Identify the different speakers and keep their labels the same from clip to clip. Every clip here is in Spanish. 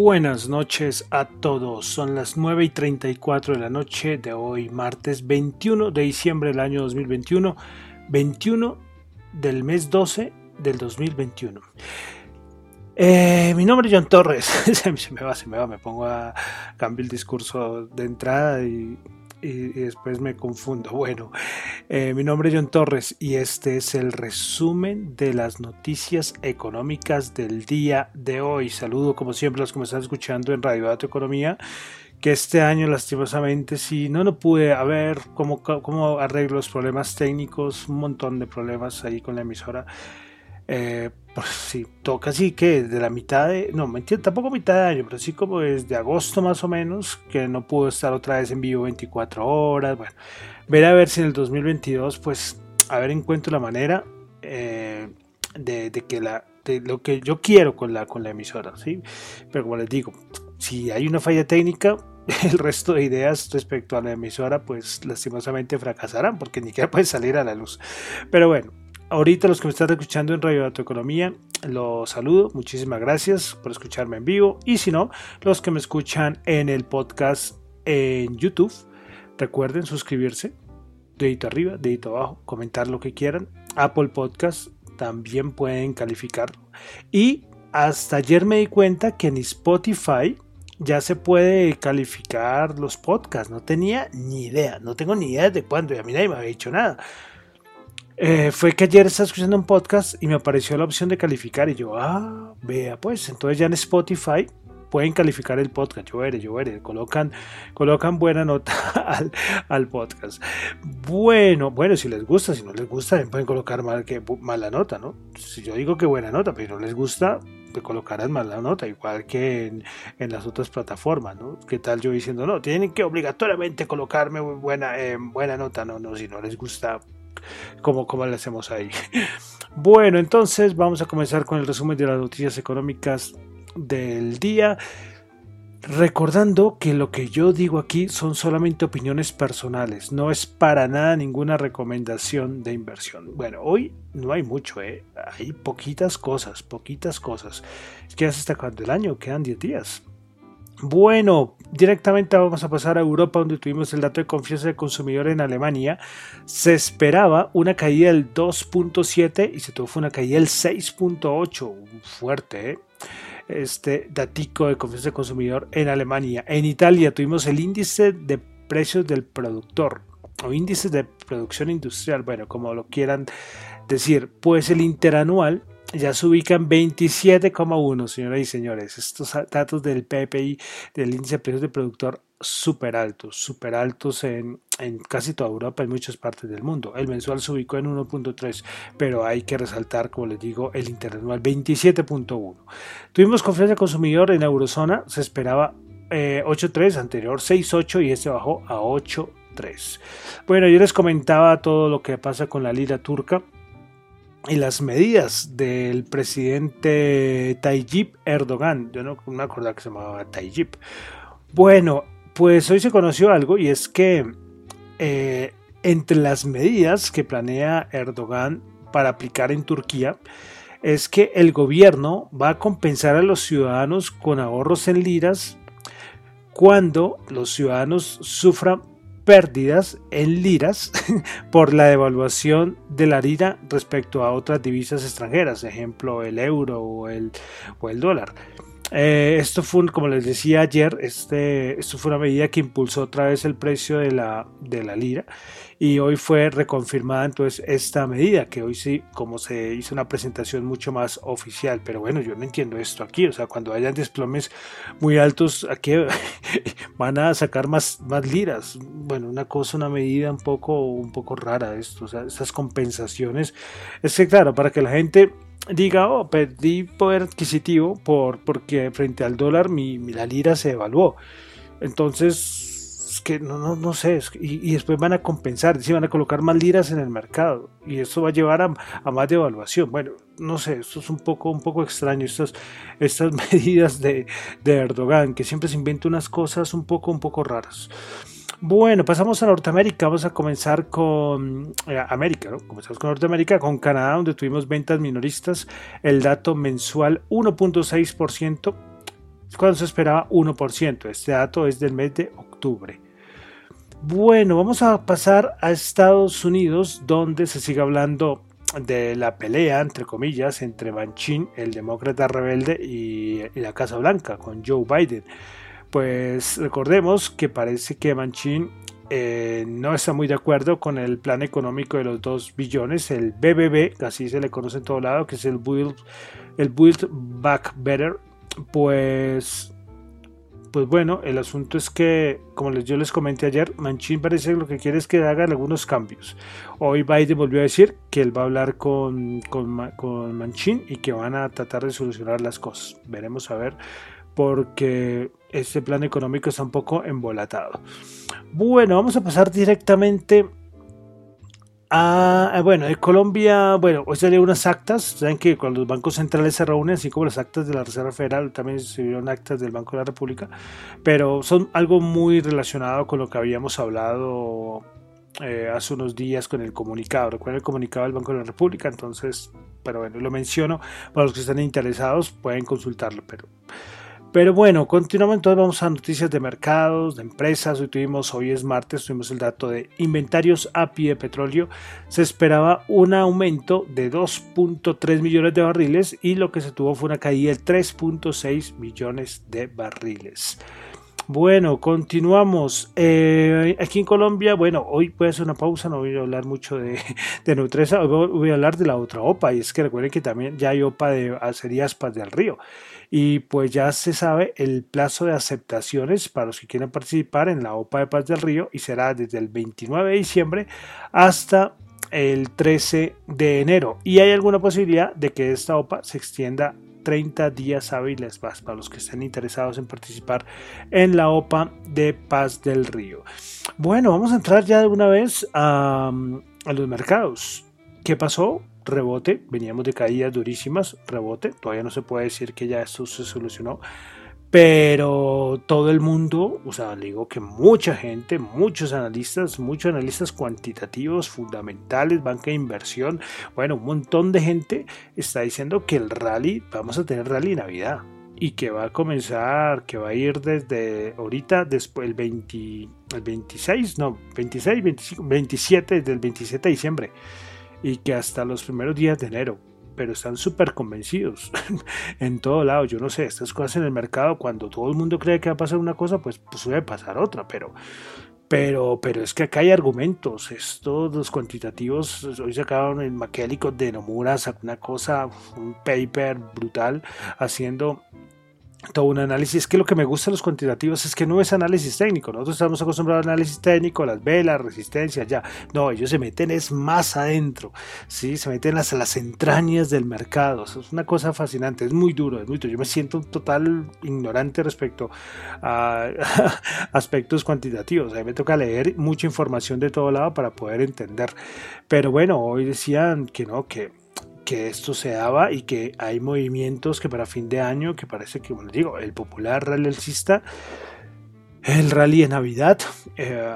Speaker 1: Buenas noches a todos. Son las 9 y 34 de la noche de hoy, martes 21 de diciembre del año 2021, 21 del mes 12 del 2021. Eh, mi nombre es John Torres. se me va, se me va, me pongo a cambiar el discurso de entrada y y, después me confundo. Bueno, eh, mi nombre es John Torres y este es el resumen de las noticias económicas del día de hoy. Saludo como siempre los que me están escuchando en Radio Dato Economía que este año lastimosamente sí, no, no pude a ver cómo, cómo arreglo los problemas técnicos, un montón de problemas ahí con la emisora. Eh, pues sí, toca así que de la mitad de, no, mentira, tampoco mitad de año, pero sí como desde agosto más o menos, que no pudo estar otra vez en vivo 24 horas, bueno, ver a ver si en el 2022, pues, a ver, encuentro la manera eh, de, que la, de lo que yo quiero con la, con la emisora, ¿sí? Pero como les digo, si hay una falla técnica, el resto de ideas respecto a la emisora, pues lastimosamente fracasarán porque ni siquiera puede salir a la luz. Pero bueno, Ahorita los que me están escuchando en Radio Dato Economía, los saludo. Muchísimas gracias por escucharme en vivo. Y si no, los que me escuchan en el podcast en YouTube, recuerden suscribirse. Dedito arriba, dedito abajo, comentar lo que quieran. Apple Podcast también pueden calificarlo. Y hasta ayer me di cuenta que en Spotify ya se puede calificar los podcasts. No tenía ni idea, no tengo ni idea de cuándo y a mí nadie me había dicho nada. Eh, fue que ayer estaba escuchando un podcast y me apareció la opción de calificar y yo, ah, vea pues, entonces ya en Spotify pueden calificar el podcast, yo veré, yo veré, colocan, colocan buena nota al, podcast. Bueno, bueno, si les gusta, si no les gusta, pueden colocar mal, que, mala nota, ¿no? Si yo digo que buena nota, pero no les gusta, pues colocarán mala nota, igual que en, las otras plataformas, ¿no? ¿Qué tal yo diciendo, no, tienen que obligatoriamente colocarme buena, eh, buena nota, no, no, si no les gusta, como, le hacemos ahí. Bueno, entonces vamos a comenzar con el resumen de las noticias económicas del día. Recordando que lo que yo digo aquí son solamente opiniones personales, no es para nada ninguna recomendación de inversión. Bueno, hoy no hay mucho, ¿eh? hay poquitas cosas, poquitas cosas. Es que ya se el año, quedan 10 días. Bueno, directamente vamos a pasar a Europa, donde tuvimos el dato de confianza del consumidor en Alemania. Se esperaba una caída del 2.7 y se tuvo una caída del 6.8. Fuerte, ¿eh? Este datico de confianza del consumidor en Alemania. En Italia tuvimos el índice de precios del productor o índice de producción industrial, bueno, como lo quieran decir. Pues el interanual ya se ubican 27,1, señoras y señores. Estos datos del PPI, del índice de precios del productor, súper altos, súper altos en, casi toda Europa, en muchas partes del mundo. El mensual se ubicó en 1.3, pero hay que resaltar, como les digo, el interanual 27.1. Tuvimos confianza del consumidor en la eurozona, se esperaba 8.3, eh, anterior 6.8 y este bajó a 8.3. Bueno, yo les comentaba todo lo que pasa con la lira turca y las medidas del presidente Tayyip Erdogan. Yo no me acordaba que se llamaba Tayyip. Bueno, pues hoy se conoció algo y es que eh, entre las medidas que planea Erdogan para aplicar en Turquía es que el gobierno va a compensar a los ciudadanos con ahorros en liras cuando los ciudadanos sufran pérdidas en liras por la devaluación de la lira respecto a otras divisas extranjeras, ejemplo el euro o el, o el dólar. Eh, esto fue, como les decía ayer, este, esto fue una medida que impulsó otra vez el precio de la, de la lira y hoy fue reconfirmada entonces esta medida, que hoy sí, como se hizo una presentación mucho más oficial, pero bueno, yo no entiendo esto aquí, o sea, cuando hayan desplomes muy altos, aquí van a sacar más, más liras, bueno, una cosa, una medida un poco, un poco rara esto, o sea, estas compensaciones, es que claro, para que la gente diga, oh, perdí poder adquisitivo por, porque frente al dólar mi, la lira se evaluó. Entonces, es que no, no, no sé, y, después van a compensar, si van a colocar más liras en el mercado y eso va a llevar a, a, más devaluación. Bueno, no sé, esto es un poco, un poco extraño, estas, estas medidas de, de Erdogan, que siempre se inventa unas cosas un poco, un poco raras. Bueno, pasamos a Norteamérica. Vamos a comenzar con eh, América, ¿no? Comenzamos con Norteamérica, con Canadá, donde tuvimos ventas minoristas. El dato mensual 1.6%, cuando se esperaba 1%. Este dato es del mes de octubre. Bueno, vamos a pasar a Estados Unidos, donde se sigue hablando de la pelea, entre comillas, entre Manchin, el demócrata rebelde, y la Casa Blanca, con Joe Biden pues recordemos que parece que Manchin eh, no está muy de acuerdo con el plan económico de los 2 billones, el BBB, así se le conoce en todo lado, que es el Build, Back Better. Pues, pues bueno, el asunto es que, como yo les comenté ayer, Manchin parece que lo que quiere es que haga algunos cambios. Hoy Biden volvió a decir que él va a hablar con, con, con Manchin y que van a tratar de solucionar las cosas. Veremos a ver porque ese plan económico está un poco embolatado. Bueno, vamos a pasar directamente a, bueno, en Colombia, bueno, hoy salieron unas actas, saben que cuando los bancos centrales se reúnen, así como las actas de la Reserva Federal, también se vieron actas del Banco de la República, pero son algo muy relacionado con lo que habíamos hablado eh, hace unos días con el comunicado. Recuerden el comunicado del Banco de la República, entonces, pero bueno, lo menciono, para los que están interesados pueden consultarlo, pero pero bueno, continuamos entonces, vamos a noticias de mercados, de empresas. Hoy tuvimos, hoy es martes, tuvimos el dato de inventarios API de petróleo. Se esperaba un aumento de 2.3 millones de barriles y lo que se tuvo fue una caída de 3.6 millones de barriles. Bueno, continuamos. Eh, aquí en Colombia, bueno, hoy puede ser una pausa, no voy a hablar mucho de, de Nutresa, hoy voy a hablar de la otra OPA, y es que recuerden que también ya hay OPA de acerías Paz del Río y pues ya se sabe el plazo de aceptaciones para los que quieren participar en la OPA de Paz del Río y será desde el 29 de diciembre hasta el 13 de enero y hay alguna posibilidad de que esta OPA se extienda 30 días hábiles más para los que estén interesados en participar en la OPA de Paz del Río. Bueno, vamos a entrar ya de una vez a, a los mercados. ¿Qué pasó? rebote, veníamos de caídas durísimas, rebote, todavía no se puede decir que ya esto se solucionó, pero todo el mundo, o sea, digo que mucha gente, muchos analistas, muchos analistas cuantitativos, fundamentales, banca de inversión, bueno, un montón de gente está diciendo que el rally, vamos a tener rally Navidad y que va a comenzar, que va a ir desde ahorita, después el, 20, el 26, no, 26, 25, 27, desde el 27 de diciembre y que hasta los primeros días de enero, pero están súper convencidos en todo lado. Yo no sé, estas cosas en el mercado, cuando todo el mundo cree que va a pasar una cosa, pues, pues pasar otra, pero, pero, pero es que acá hay argumentos. Estos los cuantitativos, hoy sacaron el maquiavélico de Nomura, sacó una cosa, un paper brutal, haciendo todo un análisis. que lo que me gusta de los cuantitativos es que no es análisis técnico. Nosotros estamos acostumbrados al análisis técnico, las velas, resistencia, ya. No, ellos se meten es más adentro, ¿sí? Se meten hasta las entrañas del mercado. es una cosa fascinante, es muy duro, es muy duro. Yo me siento un total ignorante respecto a aspectos cuantitativos. A mí me toca leer mucha información de todo lado para poder entender. Pero bueno, hoy decían que no, que que esto se daba y que hay movimientos que para fin de año, que parece que, bueno, digo, el popular rally alcista, el rally de Navidad, eh,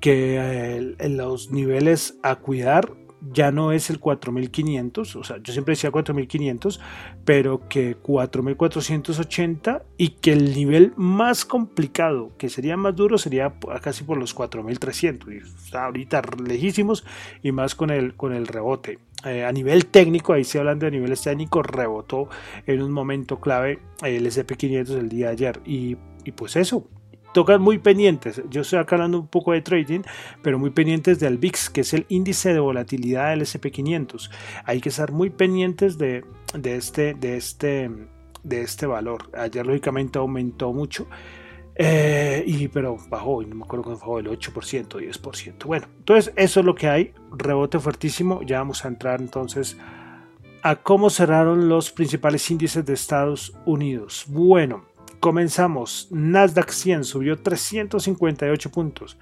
Speaker 1: que en los niveles a cuidar ya no es el 4500, o sea, yo siempre decía 4500, pero que 4480 y que el nivel más complicado, que sería más duro, sería casi por los 4300, y está ahorita lejísimos y más con el, con el rebote. eh, a nivel técnico, ahí sí hablando de niveles técnicos, rebotó en un momento clave el SP500 el día de ayer. Y, y pues eso, tocan muy pendientes. Yo estoy acá hablando un poco de trading, pero muy pendientes del VIX, que es el índice de volatilidad del SP500. Hay que estar muy pendientes de, de, este, de, este, de este valor. Ayer lógicamente aumentó mucho. Eh, y pero bajó, no me acuerdo cuánto bajó, el 8%, 10%. Bueno, entonces eso es lo que hay, rebote fuertísimo. Ya vamos a entrar entonces a cómo cerraron los principales índices de Estados Unidos. Bueno, comenzamos. Nasdaq 100 subió 358 puntos,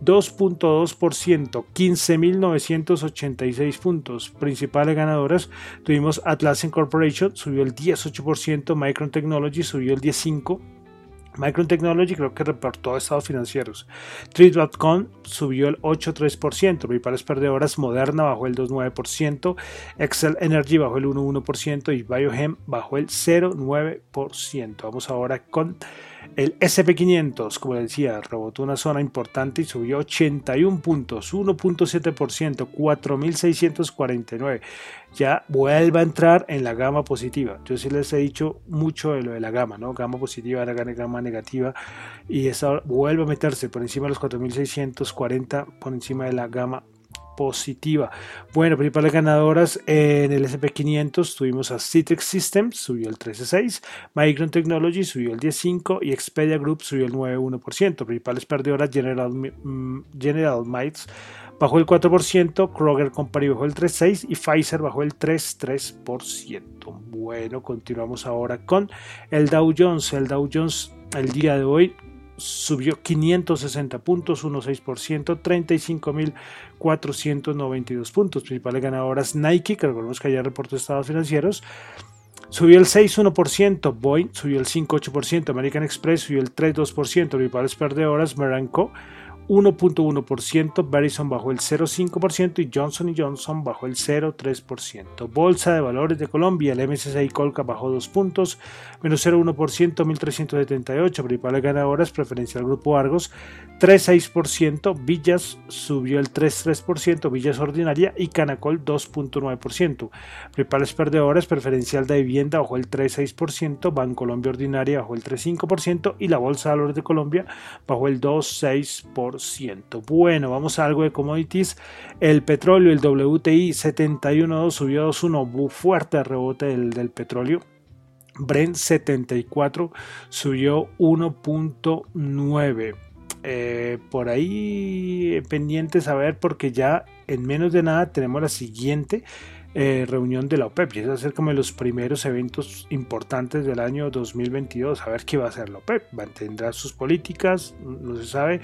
Speaker 1: 2.2%, 15.986 puntos. Principales ganadoras tuvimos Atlassian Corporation, subió el 18%, Micron Technology subió el 15%. Micron Technology creo que reportó estados financieros. Trade.com subió el 8,3%. Principales perdedoras Moderna bajó el 2,9%. Excel Energy bajó el 1,1% y Biohem bajó el 0,9%. Vamos ahora con el SP500, como decía, rebotó una zona importante y subió 81 puntos, 1.7%, 4.649. Ya vuelve a entrar en la gama positiva. Yo sí les he dicho mucho de lo de la gama, ¿no? Gama positiva, gama negativa. Y esa vuelve a meterse por encima de los 4.640, por encima de la gama positiva. Bueno, principales ganadoras en el SP500 tuvimos a Citrix Systems, subió el 13.6, Micron Technology subió el 10.5 y Expedia Group subió el 9.1%. Principales perdedoras General, mm, General Mites bajó el 4%, Kroger Company bajó el 3.6% y Pfizer bajó el 3.3%. Bueno, continuamos ahora con el Dow Jones. El Dow Jones el día de hoy subió 560 puntos, 1,6%, 35.492 puntos. Principales ganadoras Nike, que recordemos que ayer reportó estados financieros, subió el 6,1%, Boeing subió el 5,8%, American Express subió el 3,2%, principales perdedoras Meranco 1.1%, Verizon bajó el 0.5% y Johnson Johnson bajó el 0.3%. Bolsa de Valores de Colombia, el MSCI Colca bajó 2 puntos, menos 0.1%, 1.378. Principales ganadoras, preferencial Grupo Argos, 3.6%, Villas subió el 3.3%, Villas Ordinaria y Canacol 2.9%. Principales perdedoras, preferencial de vivienda bajó el 3.6%, Bancolombia Ordinaria bajó el 3.5% y la Bolsa de Valores de Colombia bajó el 2.6%. Bueno, vamos a algo de commodities. El petróleo, el WTI 71.2 subió 2.1, fuerte rebote del, petróleo. Brent 74 subió 1.9. Eh, por ahí pendientes a ver porque ya en menos de nada tenemos la siguiente eh, reunión de la OPEP y es hacer como los primeros eventos importantes del año 2022 a ver qué va a hacer la OPEP mantendrá sus políticas no se sabe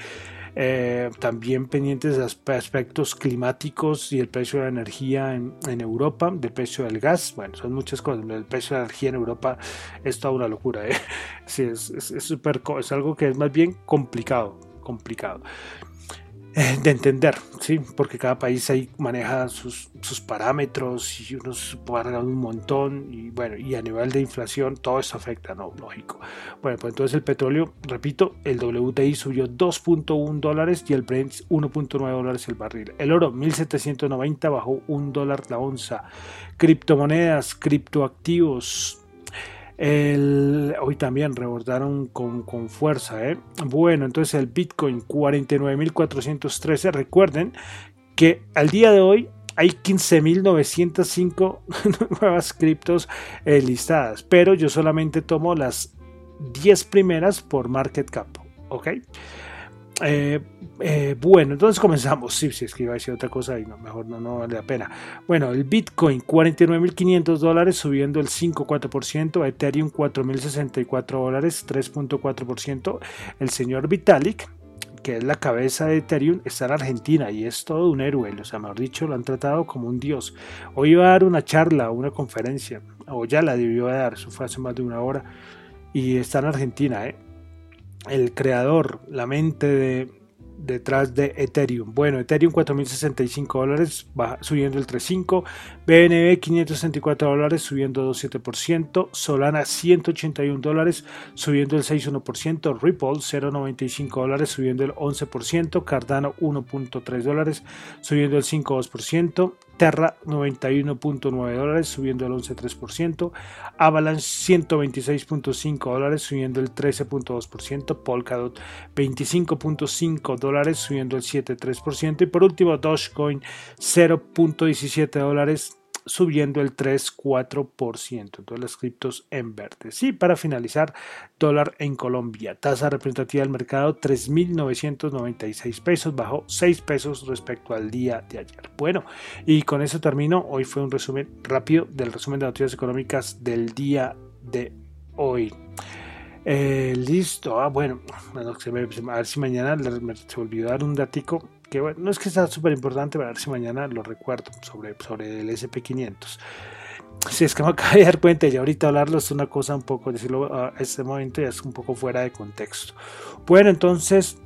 Speaker 1: eh, también pendientes de aspectos climáticos y el precio de la energía en, Europa, del precio del gas, bueno, son muchas cosas, el precio de la energía en Europa es toda una locura, ¿eh? sí, es, es, es algo que es más bien complicado, complicado. Eh, de entender, ¿sí? porque cada país ahí maneja sus, sus parámetros y unos pagan un montón y bueno, y a nivel de inflación todo eso afecta, ¿no? Lógico. Bueno, pues entonces el petróleo, repito, el WTI subió 2.1 dólares y el Brent 1.9 dólares el barril. El oro 1790 bajó 1 dólar la onza. Criptomonedas, criptoactivos, el, hoy también rebordaron con, fuerza. ¿eh? Bueno, entonces el Bitcoin 49.413. Recuerden que al día de hoy hay 15.905 nuevas criptos eh, listadas, pero yo solamente tomo las 10 primeras por market cap. ¿Ok? Eh, eh, bueno, entonces comenzamos. Sí, sí, es que iba a decir otra cosa y no, mejor no, no vale la pena. Bueno, el Bitcoin 49.500 dólares subiendo el 5,4%, Ethereum 4.064 dólares 3.4%. El señor Vitalik, que es la cabeza de Ethereum, está en Argentina y es todo un héroe. O sea, mejor dicho, lo han tratado como un dios. Hoy iba a dar una charla, una conferencia, o ya la debió dar, eso fue hace más de una hora, y está en Argentina, ¿eh? el creador, la mente de, detrás de Ethereum. Bueno, Ethereum 4.065 dólares, subiendo el 3.5%, BNB 564 dólares, subiendo 2.7%, Solana 181 dólares, subiendo el 6.1%, Ripple 0.95 dólares, subiendo el 11%, Cardano 1.3 dólares, subiendo el 5.2%, Terra 91.9 dólares subiendo el 11.3%, Avalanche 126.5 dólares subiendo el 13.2%, Polkadot 25.5 dólares subiendo el 7.3% y por último Dogecoin 0.17 dólares subiendo el 3,4%. Entonces las criptos en verde. Sí, para finalizar, dólar en Colombia. Tasa representativa del mercado 3.996 pesos, bajó 6 pesos respecto al día de ayer. Bueno, y con eso termino. Hoy fue un resumen rápido del resumen de noticias económicas del día de hoy. Eh, listo, ah, bueno, a ver si mañana se olvidó dar un datico que bueno, no es que sea súper importante, pero a ver si mañana lo recuerdo sobre, sobre el SP500. Si es que me acabo de dar cuenta y ahorita hablarlo es una cosa un poco, decirlo a este momento ya es un poco fuera de contexto. Bueno, entonces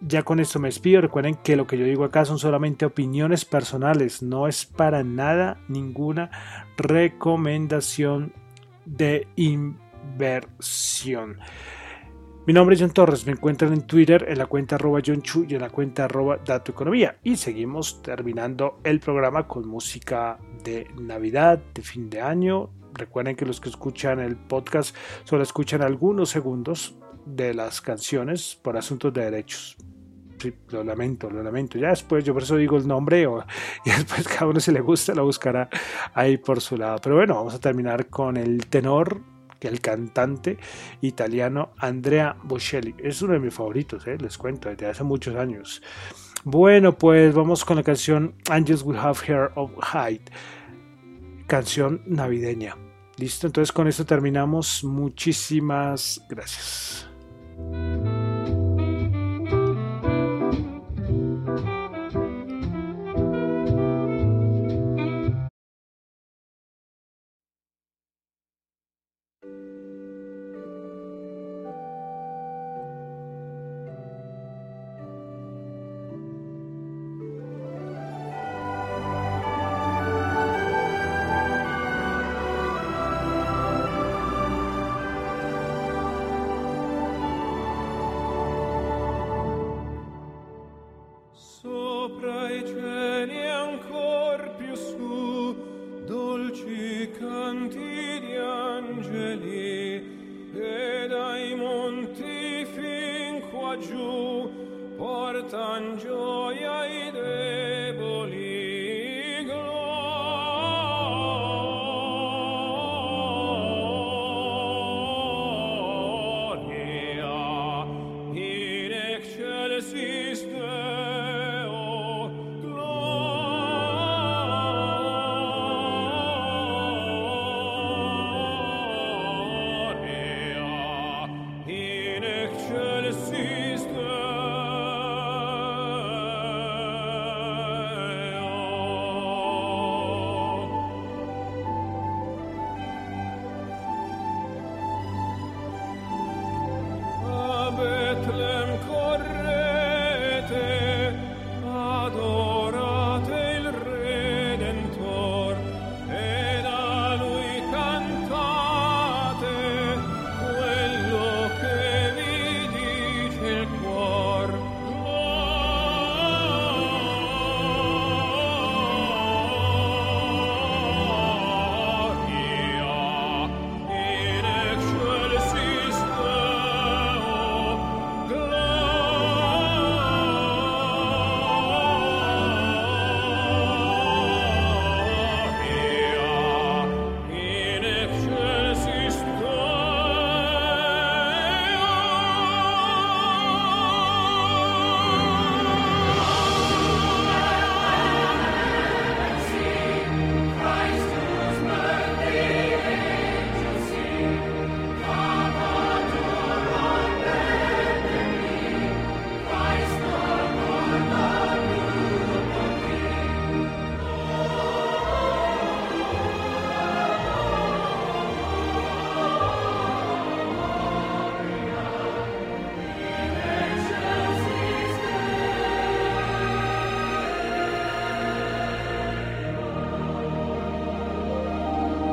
Speaker 1: ya con esto me despido. Recuerden que lo que yo digo acá son solamente opiniones personales, no es para nada ninguna recomendación de inversión. Mi nombre es John Torres, me encuentran en Twitter en la cuenta arroba John Chu y en la cuenta arroba Dato Economía. Y seguimos terminando el programa con música de Navidad, de fin de año. Recuerden que los que escuchan el podcast solo escuchan algunos segundos de las canciones por asuntos de derechos. Lo lamento, lo lamento. Ya después, yo por eso digo el nombre o, y después cada uno si le gusta lo buscará ahí por su lado. Pero bueno, vamos a terminar con el tenor el cantante italiano Andrea Bocelli. Es uno de mis favoritos, eh, les cuento, desde hace muchos años. Bueno, pues vamos con la canción Angels Will Have Hair of Hide, canción navideña. Listo, entonces con esto terminamos. Muchísimas gracias.